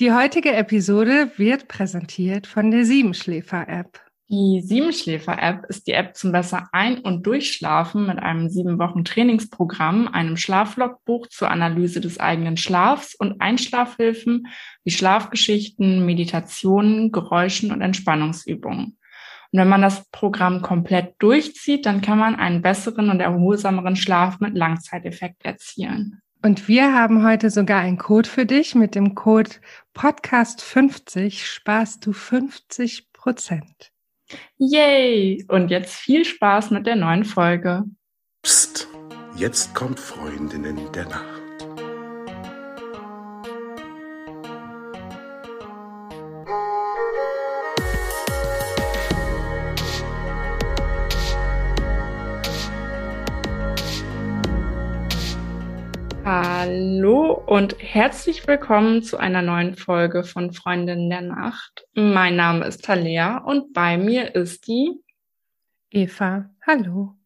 Die heutige Episode wird präsentiert von der Siebenschläfer-App. Die Siebenschläfer-App ist die App zum besser Ein- und Durchschlafen mit einem sieben Wochen Trainingsprogramm, einem Schlaflogbuch zur Analyse des eigenen Schlafs und Einschlafhilfen wie Schlafgeschichten, Meditationen, Geräuschen und Entspannungsübungen. Und wenn man das Programm komplett durchzieht, dann kann man einen besseren und erholsameren Schlaf mit Langzeiteffekt erzielen. Und wir haben heute sogar einen Code für dich. Mit dem Code Podcast50 sparst du 50 Prozent. Yay! Und jetzt viel Spaß mit der neuen Folge. Psst, jetzt kommt Freundinnen der Nacht. Hallo und herzlich willkommen zu einer neuen Folge von Freundinnen der Nacht. Mein Name ist Talea und bei mir ist die Eva. Hallo.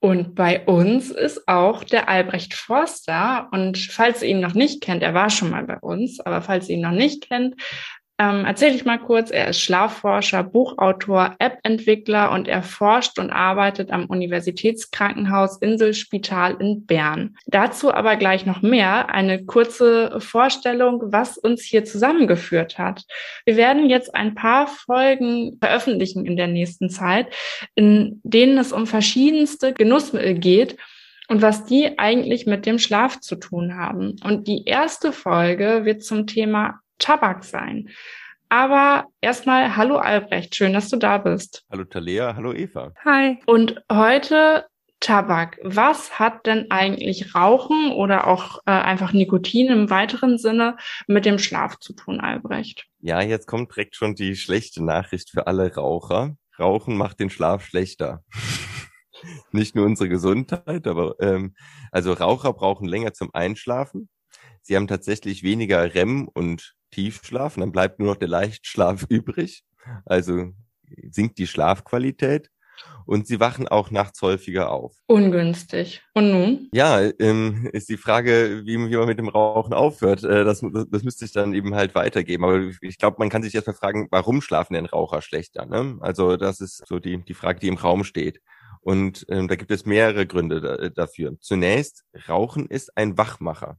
Und bei uns ist auch der Albrecht Forster. Und falls ihr ihn noch nicht kennt, er war schon mal bei uns, aber falls ihr ihn noch nicht kennt, ähm, erzähle ich mal kurz. Er ist Schlafforscher, Buchautor, App-Entwickler und er forscht und arbeitet am Universitätskrankenhaus Inselspital in Bern. Dazu aber gleich noch mehr. Eine kurze Vorstellung, was uns hier zusammengeführt hat. Wir werden jetzt ein paar Folgen veröffentlichen in der nächsten Zeit, in denen es um verschiedenste Genussmittel geht und was die eigentlich mit dem Schlaf zu tun haben. Und die erste Folge wird zum Thema Tabak sein. Aber erstmal, hallo Albrecht, schön, dass du da bist. Hallo Talea, hallo Eva. Hi. Und heute Tabak. Was hat denn eigentlich Rauchen oder auch äh, einfach Nikotin im weiteren Sinne mit dem Schlaf zu tun, Albrecht? Ja, jetzt kommt direkt schon die schlechte Nachricht für alle Raucher. Rauchen macht den Schlaf schlechter. Nicht nur unsere Gesundheit, aber ähm, also Raucher brauchen länger zum Einschlafen. Sie haben tatsächlich weniger REM und Tiefschlaf und dann bleibt nur noch der Leichtschlaf übrig. Also sinkt die Schlafqualität und sie wachen auch nachts häufiger auf. Ungünstig. Und nun? Ja, ähm, ist die Frage, wie, wie man mit dem Rauchen aufhört. Äh, das, das müsste ich dann eben halt weitergeben. Aber ich glaube, man kann sich erstmal fragen, warum schlafen denn Raucher schlechter? Ne? Also das ist so die, die Frage, die im Raum steht. Und ähm, da gibt es mehrere Gründe da, dafür. Zunächst, Rauchen ist ein Wachmacher.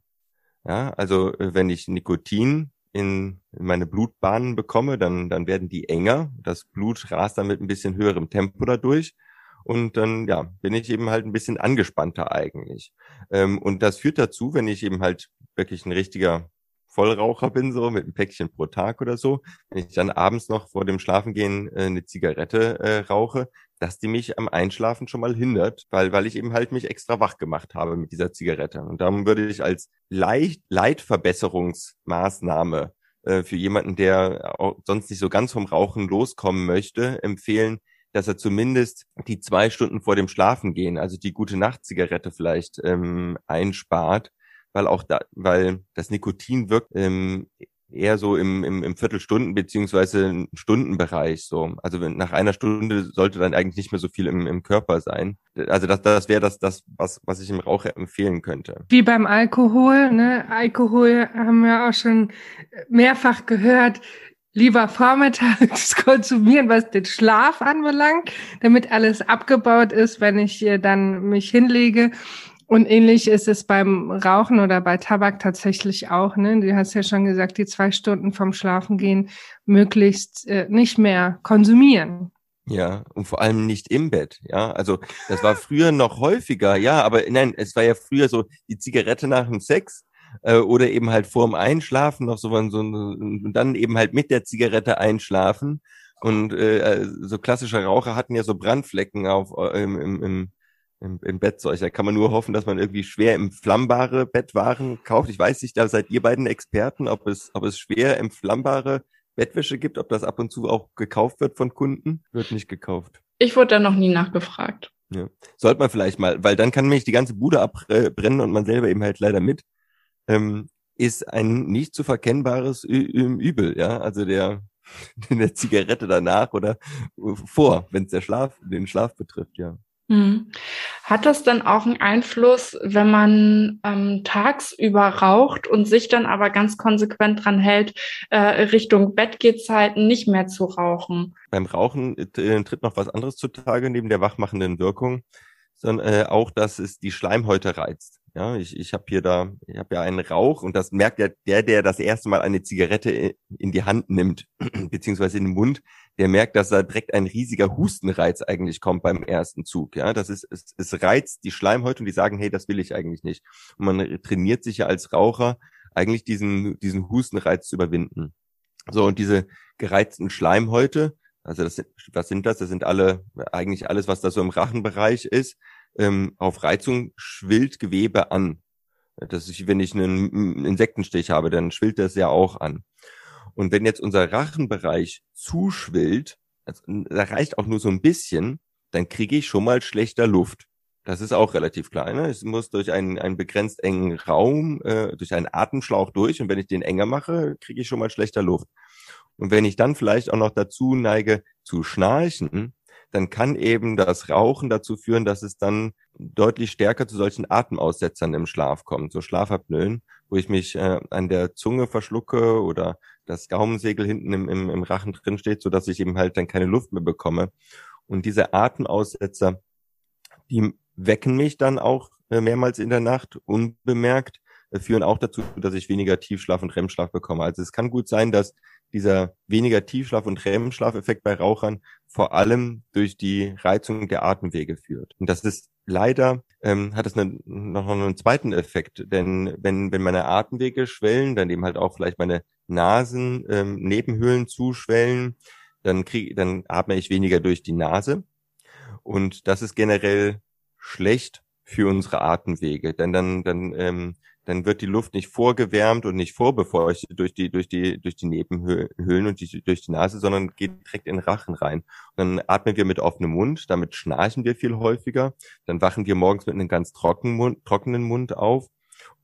Ja, also äh, wenn ich Nikotin in, meine Blutbahnen bekomme, dann, dann werden die enger. Das Blut rast dann mit ein bisschen höherem Tempo dadurch. Und dann, ja, bin ich eben halt ein bisschen angespannter eigentlich. Ähm, und das führt dazu, wenn ich eben halt wirklich ein richtiger Vollraucher bin, so mit einem Päckchen pro Tag oder so, wenn ich dann abends noch vor dem Schlafengehen äh, eine Zigarette äh, rauche, dass die mich am Einschlafen schon mal hindert, weil, weil ich eben halt mich extra wach gemacht habe mit dieser Zigarette. Und darum würde ich als leicht Leitverbesserungsmaßnahme äh, für jemanden, der auch sonst nicht so ganz vom Rauchen loskommen möchte, empfehlen, dass er zumindest die zwei Stunden vor dem Schlafengehen, also die gute Nacht-Zigarette vielleicht ähm, einspart, weil auch da, weil das Nikotin wirkt ähm, eher so im, im, im Viertelstunden- beziehungsweise Stundenbereich so. Also nach einer Stunde sollte dann eigentlich nicht mehr so viel im, im Körper sein. Also das, das wäre das, das was, was ich im Raucher empfehlen könnte. Wie beim Alkohol, ne? Alkohol haben wir auch schon mehrfach gehört, lieber vormittags konsumieren, was den Schlaf anbelangt, damit alles abgebaut ist, wenn ich dann mich hinlege und ähnlich ist es beim Rauchen oder bei Tabak tatsächlich auch. Ne? Du hast ja schon gesagt, die zwei Stunden vom Schlafengehen möglichst äh, nicht mehr konsumieren. Ja, und vor allem nicht im Bett, ja. Also das war früher noch häufiger, ja, aber nein, es war ja früher so die Zigarette nach dem Sex äh, oder eben halt vorm Einschlafen noch so, so und dann eben halt mit der Zigarette einschlafen. Und äh, so klassische Raucher hatten ja so Brandflecken auf äh, im, im, im im, im Bettzeug. Da kann man nur hoffen, dass man irgendwie schwer entflammbare Bettwaren kauft. Ich weiß nicht, da seid ihr beiden Experten, ob es, ob es schwer entflammbare Bettwäsche gibt, ob das ab und zu auch gekauft wird von Kunden. Wird nicht gekauft. Ich wurde da noch nie nachgefragt. Ja. Sollte man vielleicht mal, weil dann kann nämlich die ganze Bude abbrennen und man selber eben halt leider mit. Ähm, ist ein nicht zu verkennbares Übel, ja. Also der, der Zigarette danach oder vor, wenn es der Schlaf, den Schlaf betrifft, ja. Hm. Hat das dann auch einen Einfluss, wenn man ähm, tagsüber raucht und sich dann aber ganz konsequent dran hält, äh, Richtung Bettgehzeiten nicht mehr zu rauchen? Beim Rauchen äh, tritt noch was anderes zutage neben der wachmachenden Wirkung, sondern äh, auch, dass es die Schleimhäute reizt. Ja, ich, ich habe hier da, ich habe ja einen Rauch und das merkt ja der, der das erste Mal eine Zigarette in die Hand nimmt, beziehungsweise in den Mund, der merkt, dass da direkt ein riesiger Hustenreiz eigentlich kommt beim ersten Zug. Ja, das ist, es, es reizt die Schleimhäute und die sagen, hey, das will ich eigentlich nicht. Und man trainiert sich ja als Raucher eigentlich diesen, diesen Hustenreiz zu überwinden. So, und diese gereizten Schleimhäute, also das, was sind das? Das sind alle, eigentlich alles, was da so im Rachenbereich ist, ähm, auf Reizung schwillt Gewebe an. Das ist, wenn ich einen Insektenstich habe, dann schwillt das ja auch an. Und wenn jetzt unser Rachenbereich zuschwillt, also, da reicht auch nur so ein bisschen, dann kriege ich schon mal schlechter Luft. Das ist auch relativ klein. Ne? Es muss durch einen, einen begrenzt engen Raum, äh, durch einen Atemschlauch durch. Und wenn ich den enger mache, kriege ich schon mal schlechter Luft. Und wenn ich dann vielleicht auch noch dazu neige zu schnarchen, dann kann eben das Rauchen dazu führen, dass es dann deutlich stärker zu solchen Atemaussetzern im Schlaf kommt, so Schlafapnoen, wo ich mich äh, an der Zunge verschlucke oder das Gaumensegel hinten im, im, im Rachen drin steht, so dass ich eben halt dann keine Luft mehr bekomme. Und diese Atemaussetzer, die wecken mich dann auch äh, mehrmals in der Nacht unbemerkt, äh, führen auch dazu, dass ich weniger Tiefschlaf und REM-Schlaf bekomme. Also es kann gut sein, dass dieser weniger Tiefschlaf- und REM-Schlafeffekt bei Rauchern vor allem durch die Reizung der Atemwege führt. Und das ist leider, ähm, hat es noch einen zweiten Effekt, denn wenn, wenn meine Atemwege schwellen, dann eben halt auch vielleicht meine Nasen, ähm, Nebenhöhlen zuschwellen, dann kriege, dann atme ich weniger durch die Nase. Und das ist generell schlecht für unsere Atemwege, denn dann, dann ähm, dann wird die Luft nicht vorgewärmt und nicht vorbefeuchtet durch die, durch die, durch die Nebenhöhlen und die, durch die Nase, sondern geht direkt in den Rachen rein. Und dann atmen wir mit offenem Mund, damit schnarchen wir viel häufiger. Dann wachen wir morgens mit einem ganz trockenen Mund, trockenen Mund auf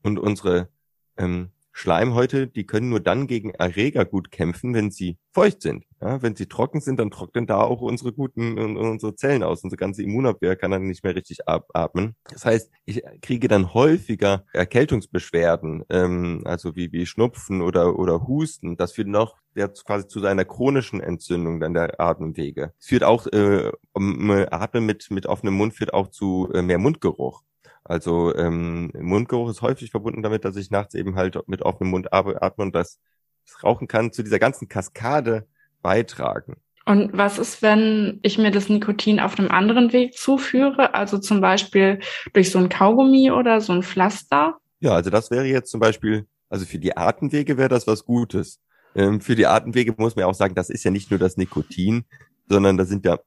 und unsere ähm, Schleimhäute, die können nur dann gegen Erreger gut kämpfen, wenn sie feucht sind. Ja, wenn sie trocken sind, dann trocknen da auch unsere guten unsere Zellen aus. Unsere ganze Immunabwehr kann dann nicht mehr richtig atmen. Das heißt, ich kriege dann häufiger Erkältungsbeschwerden, ähm, also wie wie Schnupfen oder oder Husten. Das führt noch jetzt quasi zu seiner chronischen Entzündung dann der Atemwege. Es führt auch äh, Atmen mit mit offenem Mund führt auch zu äh, mehr Mundgeruch. Also ähm, Mundgeruch ist häufig verbunden damit, dass ich nachts eben halt mit offenem Mund atme und das, das Rauchen kann zu dieser ganzen Kaskade beitragen. Und was ist, wenn ich mir das Nikotin auf einem anderen Weg zuführe, also zum Beispiel durch so ein Kaugummi oder so ein Pflaster? Ja, also das wäre jetzt zum Beispiel, also für die Atemwege wäre das was Gutes. Ähm, für die Atemwege muss man ja auch sagen, das ist ja nicht nur das Nikotin, sondern da sind ja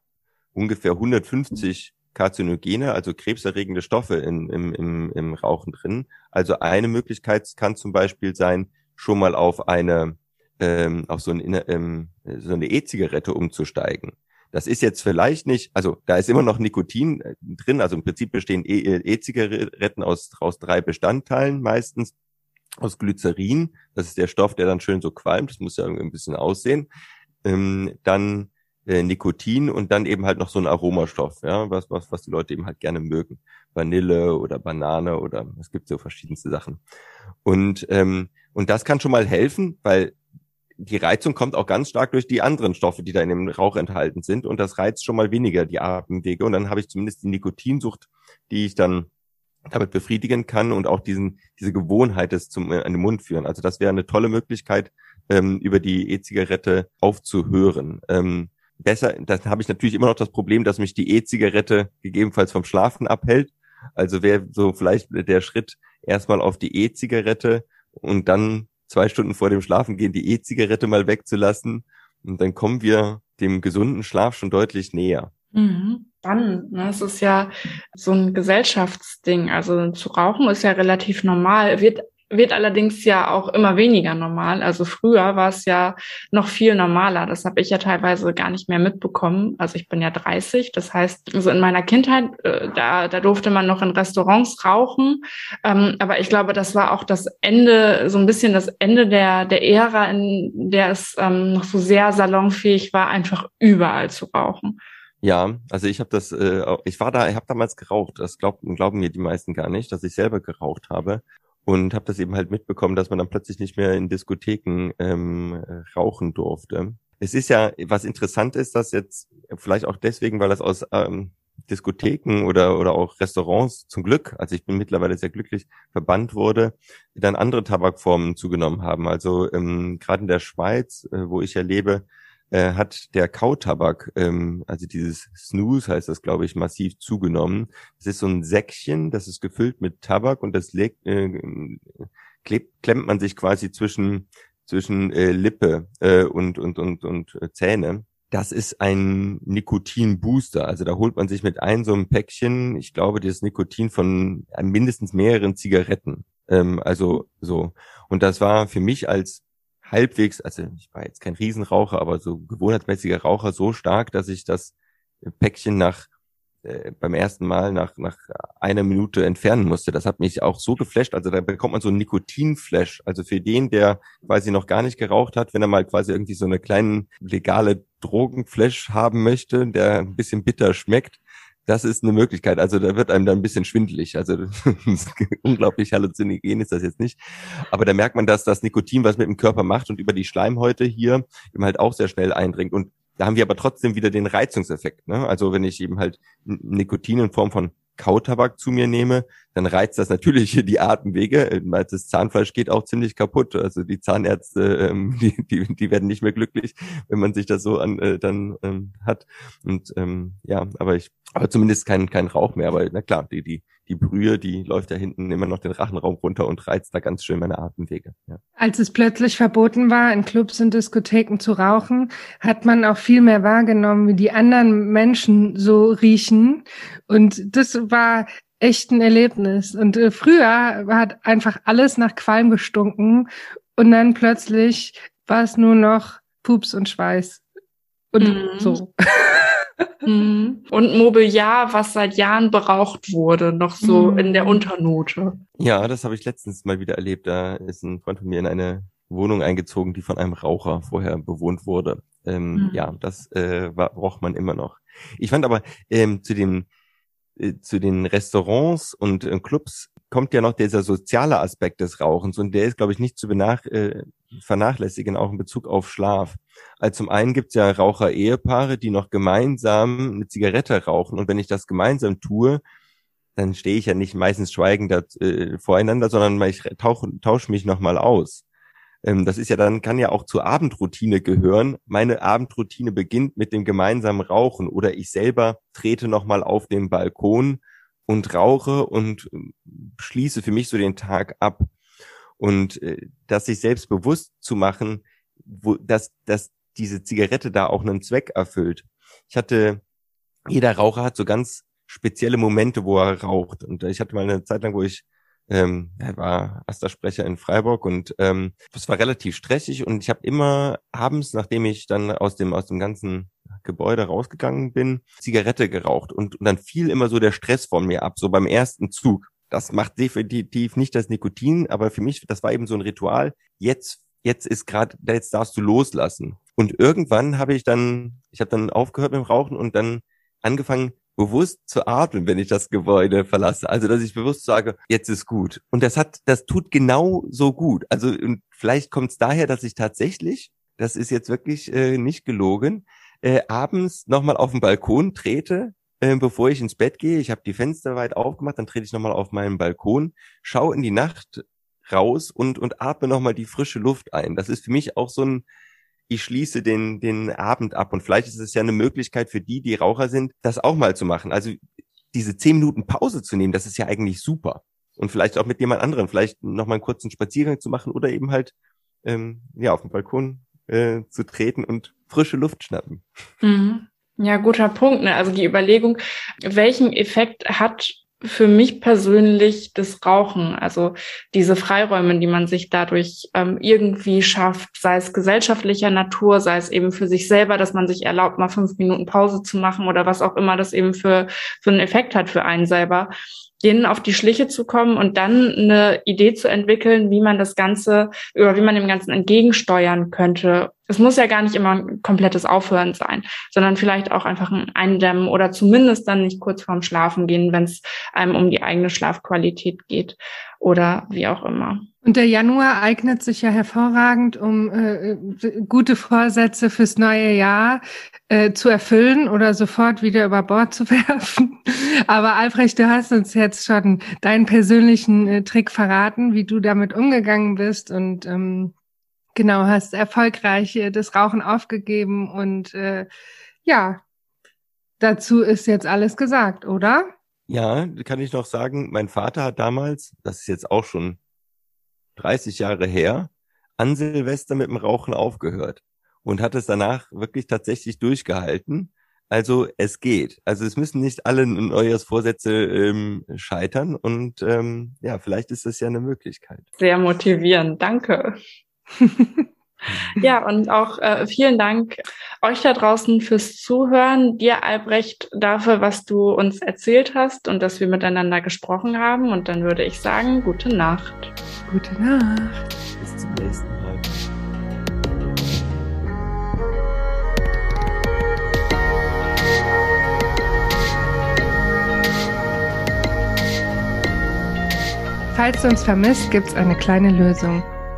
ungefähr 150 Karzinogene, also krebserregende Stoffe in, im, im, im Rauchen drin. Also eine Möglichkeit kann zum Beispiel sein, schon mal auf eine ähm, auf so, ein, ähm, so eine E-Zigarette umzusteigen. Das ist jetzt vielleicht nicht, also da ist immer noch Nikotin äh, drin, also im Prinzip bestehen e, äh, E-Zigaretten aus, aus drei Bestandteilen meistens. Aus Glycerin, das ist der Stoff, der dann schön so qualmt, das muss ja irgendwie ein bisschen aussehen. Ähm, dann äh, Nikotin und dann eben halt noch so ein Aromastoff, ja, was, was, was die Leute eben halt gerne mögen. Vanille oder Banane oder es gibt so verschiedenste Sachen. Und, ähm, und das kann schon mal helfen, weil die Reizung kommt auch ganz stark durch die anderen Stoffe, die da in dem Rauch enthalten sind. Und das reizt schon mal weniger die Atemwege. Und dann habe ich zumindest die Nikotinsucht, die ich dann damit befriedigen kann und auch diesen, diese Gewohnheit des zum äh, an den Mund führen. Also das wäre eine tolle Möglichkeit, ähm, über die E-Zigarette aufzuhören. Ähm, besser, dann habe ich natürlich immer noch das Problem, dass mich die E-Zigarette gegebenenfalls vom Schlafen abhält. Also wäre so vielleicht der Schritt erstmal auf die E-Zigarette und dann zwei Stunden vor dem Schlafengehen die E-Zigarette mal wegzulassen. Und dann kommen wir dem gesunden Schlaf schon deutlich näher. Mhm. Spannend. Ne? Es ist ja so ein Gesellschaftsding. Also zu rauchen ist ja relativ normal. Wird wird allerdings ja auch immer weniger normal. Also früher war es ja noch viel normaler. Das habe ich ja teilweise gar nicht mehr mitbekommen. Also ich bin ja 30. Das heißt, also in meiner Kindheit, äh, da, da durfte man noch in Restaurants rauchen. Ähm, aber ich glaube, das war auch das Ende, so ein bisschen das Ende der, der Ära, in der es ähm, noch so sehr salonfähig war, einfach überall zu rauchen. Ja, also ich habe das, äh, ich war da, ich habe damals geraucht. Das glauben, glauben mir die meisten gar nicht, dass ich selber geraucht habe und habe das eben halt mitbekommen, dass man dann plötzlich nicht mehr in Diskotheken ähm, rauchen durfte. Es ist ja, was interessant ist, dass jetzt vielleicht auch deswegen, weil das aus ähm, Diskotheken oder, oder auch Restaurants zum Glück, also ich bin mittlerweile sehr glücklich, verbannt wurde, dann andere Tabakformen zugenommen haben. Also ähm, gerade in der Schweiz, äh, wo ich ja lebe, äh, hat der Kautabak, ähm, also dieses Snooze heißt das, glaube ich, massiv zugenommen. Das ist so ein Säckchen, das ist gefüllt mit Tabak und das legt, äh, klebt, klemmt man sich quasi zwischen zwischen äh, Lippe äh, und und und und äh, Zähne das ist ein Nikotinbooster. Also da holt man sich mit ein so einem Päckchen, ich glaube, das Nikotin von mindestens mehreren Zigaretten. Ähm, also so. Und das war für mich als halbwegs, also ich war jetzt kein Riesenraucher, aber so gewohnheitsmäßiger Raucher so stark, dass ich das Päckchen nach äh, beim ersten Mal nach, nach einer Minute entfernen musste. Das hat mich auch so geflasht. Also da bekommt man so einen Nikotinflash. Also für den, der quasi noch gar nicht geraucht hat, wenn er mal quasi irgendwie so eine kleine legale Drogenflash haben möchte, der ein bisschen bitter schmeckt, das ist eine Möglichkeit. Also da wird einem dann ein bisschen schwindelig. Also unglaublich halluzinogen ist das jetzt nicht. Aber da merkt man, dass das Nikotin was mit dem Körper macht und über die Schleimhäute hier eben halt auch sehr schnell eindringt. Und da haben wir aber trotzdem wieder den Reizungseffekt. Ne? Also wenn ich eben halt Nikotin in Form von Kautabak zu mir nehme, dann reizt das natürlich die Atemwege. Das Zahnfleisch geht auch ziemlich kaputt. Also die Zahnärzte, ähm, die, die, die werden nicht mehr glücklich, wenn man sich das so an äh, dann ähm, hat. Und ähm, ja, aber ich, aber zumindest kein kein Rauch mehr. Aber na klar, die die die Brühe, die läuft da hinten immer noch den Rachenraum runter und reizt da ganz schön meine Atemwege. Ja. Als es plötzlich verboten war, in Clubs und Diskotheken zu rauchen, hat man auch viel mehr wahrgenommen, wie die anderen Menschen so riechen. Und das war echt ein Erlebnis. Und äh, früher hat einfach alles nach Qualm gestunken und dann plötzlich war es nur noch Pups und Schweiß. Und mhm. so. Mhm. Und Mobiliar, was seit Jahren beraucht wurde, noch so mhm. in der Unternote. Ja, das habe ich letztens mal wieder erlebt. Da ist ein Freund von mir in eine Wohnung eingezogen, die von einem Raucher vorher bewohnt wurde. Ähm, mhm. Ja, das äh, braucht man immer noch. Ich fand aber ähm, zu dem äh, zu den Restaurants und äh, Clubs kommt ja noch dieser soziale Aspekt des Rauchens und der ist, glaube ich, nicht zu benach äh, vernachlässigen, auch in Bezug auf Schlaf. Also zum einen gibt es ja Raucher-Ehepaare, die noch gemeinsam eine Zigarette rauchen und wenn ich das gemeinsam tue, dann stehe ich ja nicht meistens schweigend äh, voreinander, sondern ich tausche tausch mich nochmal aus. Ähm, das ist ja dann, kann ja auch zur Abendroutine gehören. Meine Abendroutine beginnt mit dem gemeinsamen Rauchen oder ich selber trete nochmal auf den Balkon und rauche und ähm, schließe für mich so den Tag ab. Und äh, das sich selbst bewusst zu machen, wo, dass, dass diese Zigarette da auch einen Zweck erfüllt. Ich hatte, jeder Raucher hat so ganz spezielle Momente, wo er raucht. Und ich hatte mal eine Zeit lang, wo ich ähm, er war erster Sprecher in Freiburg und ähm, das war relativ stressig und ich habe immer abends, nachdem ich dann aus dem aus dem ganzen Gebäude rausgegangen bin, Zigarette geraucht und, und dann fiel immer so der Stress von mir ab, so beim ersten Zug. Das macht definitiv nicht das Nikotin, aber für mich, das war eben so ein Ritual. Jetzt, jetzt ist gerade, jetzt darfst du loslassen. Und irgendwann habe ich dann, ich habe dann aufgehört mit dem Rauchen und dann angefangen, bewusst zu atmen, wenn ich das Gebäude verlasse. Also, dass ich bewusst sage, jetzt ist gut. Und das hat, das tut genau so gut. Also, und vielleicht kommt es daher, dass ich tatsächlich, das ist jetzt wirklich äh, nicht gelogen, äh, abends nochmal auf den Balkon trete, äh, bevor ich ins Bett gehe. Ich habe die Fenster weit aufgemacht, dann trete ich nochmal auf meinen Balkon, schaue in die Nacht raus und, und atme nochmal die frische Luft ein. Das ist für mich auch so ein, ich schließe den, den Abend ab. Und vielleicht ist es ja eine Möglichkeit für die, die Raucher sind, das auch mal zu machen. Also diese zehn Minuten Pause zu nehmen, das ist ja eigentlich super. Und vielleicht auch mit jemand anderem, vielleicht noch mal einen kurzen Spaziergang zu machen oder eben halt ähm, ja auf dem Balkon äh, zu treten und frische Luft schnappen. Mhm. Ja, guter Punkt. Ne? Also die Überlegung, welchen Effekt hat für mich persönlich das Rauchen, also diese Freiräume, die man sich dadurch ähm, irgendwie schafft, sei es gesellschaftlicher Natur, sei es eben für sich selber, dass man sich erlaubt, mal fünf Minuten Pause zu machen oder was auch immer das eben für, für einen Effekt hat für einen selber, denen auf die Schliche zu kommen und dann eine Idee zu entwickeln, wie man das Ganze oder wie man dem Ganzen entgegensteuern könnte es muss ja gar nicht immer ein komplettes Aufhören sein, sondern vielleicht auch einfach ein Eindämmen oder zumindest dann nicht kurz vorm Schlafen gehen, wenn es einem um die eigene Schlafqualität geht oder wie auch immer. Und der Januar eignet sich ja hervorragend, um äh, gute Vorsätze fürs neue Jahr äh, zu erfüllen oder sofort wieder über Bord zu werfen. Aber Albrecht, du hast uns jetzt schon deinen persönlichen äh, Trick verraten, wie du damit umgegangen bist und ähm, genau hast erfolgreich äh, das Rauchen aufgegeben und äh, ja, dazu ist jetzt alles gesagt, oder? Ja, kann ich noch sagen, mein Vater hat damals, das ist jetzt auch schon 30 Jahre her, an Silvester mit dem Rauchen aufgehört und hat es danach wirklich tatsächlich durchgehalten. Also es geht. Also es müssen nicht alle Neujahrsvorsätze ähm, scheitern und ähm, ja, vielleicht ist das ja eine Möglichkeit. Sehr motivierend, danke. Ja, und auch äh, vielen Dank euch da draußen fürs Zuhören, dir Albrecht dafür, was du uns erzählt hast und dass wir miteinander gesprochen haben. Und dann würde ich sagen, gute Nacht. Gute Nacht. Bis zum nächsten Mal. Falls du uns vermisst, gibt's eine kleine Lösung.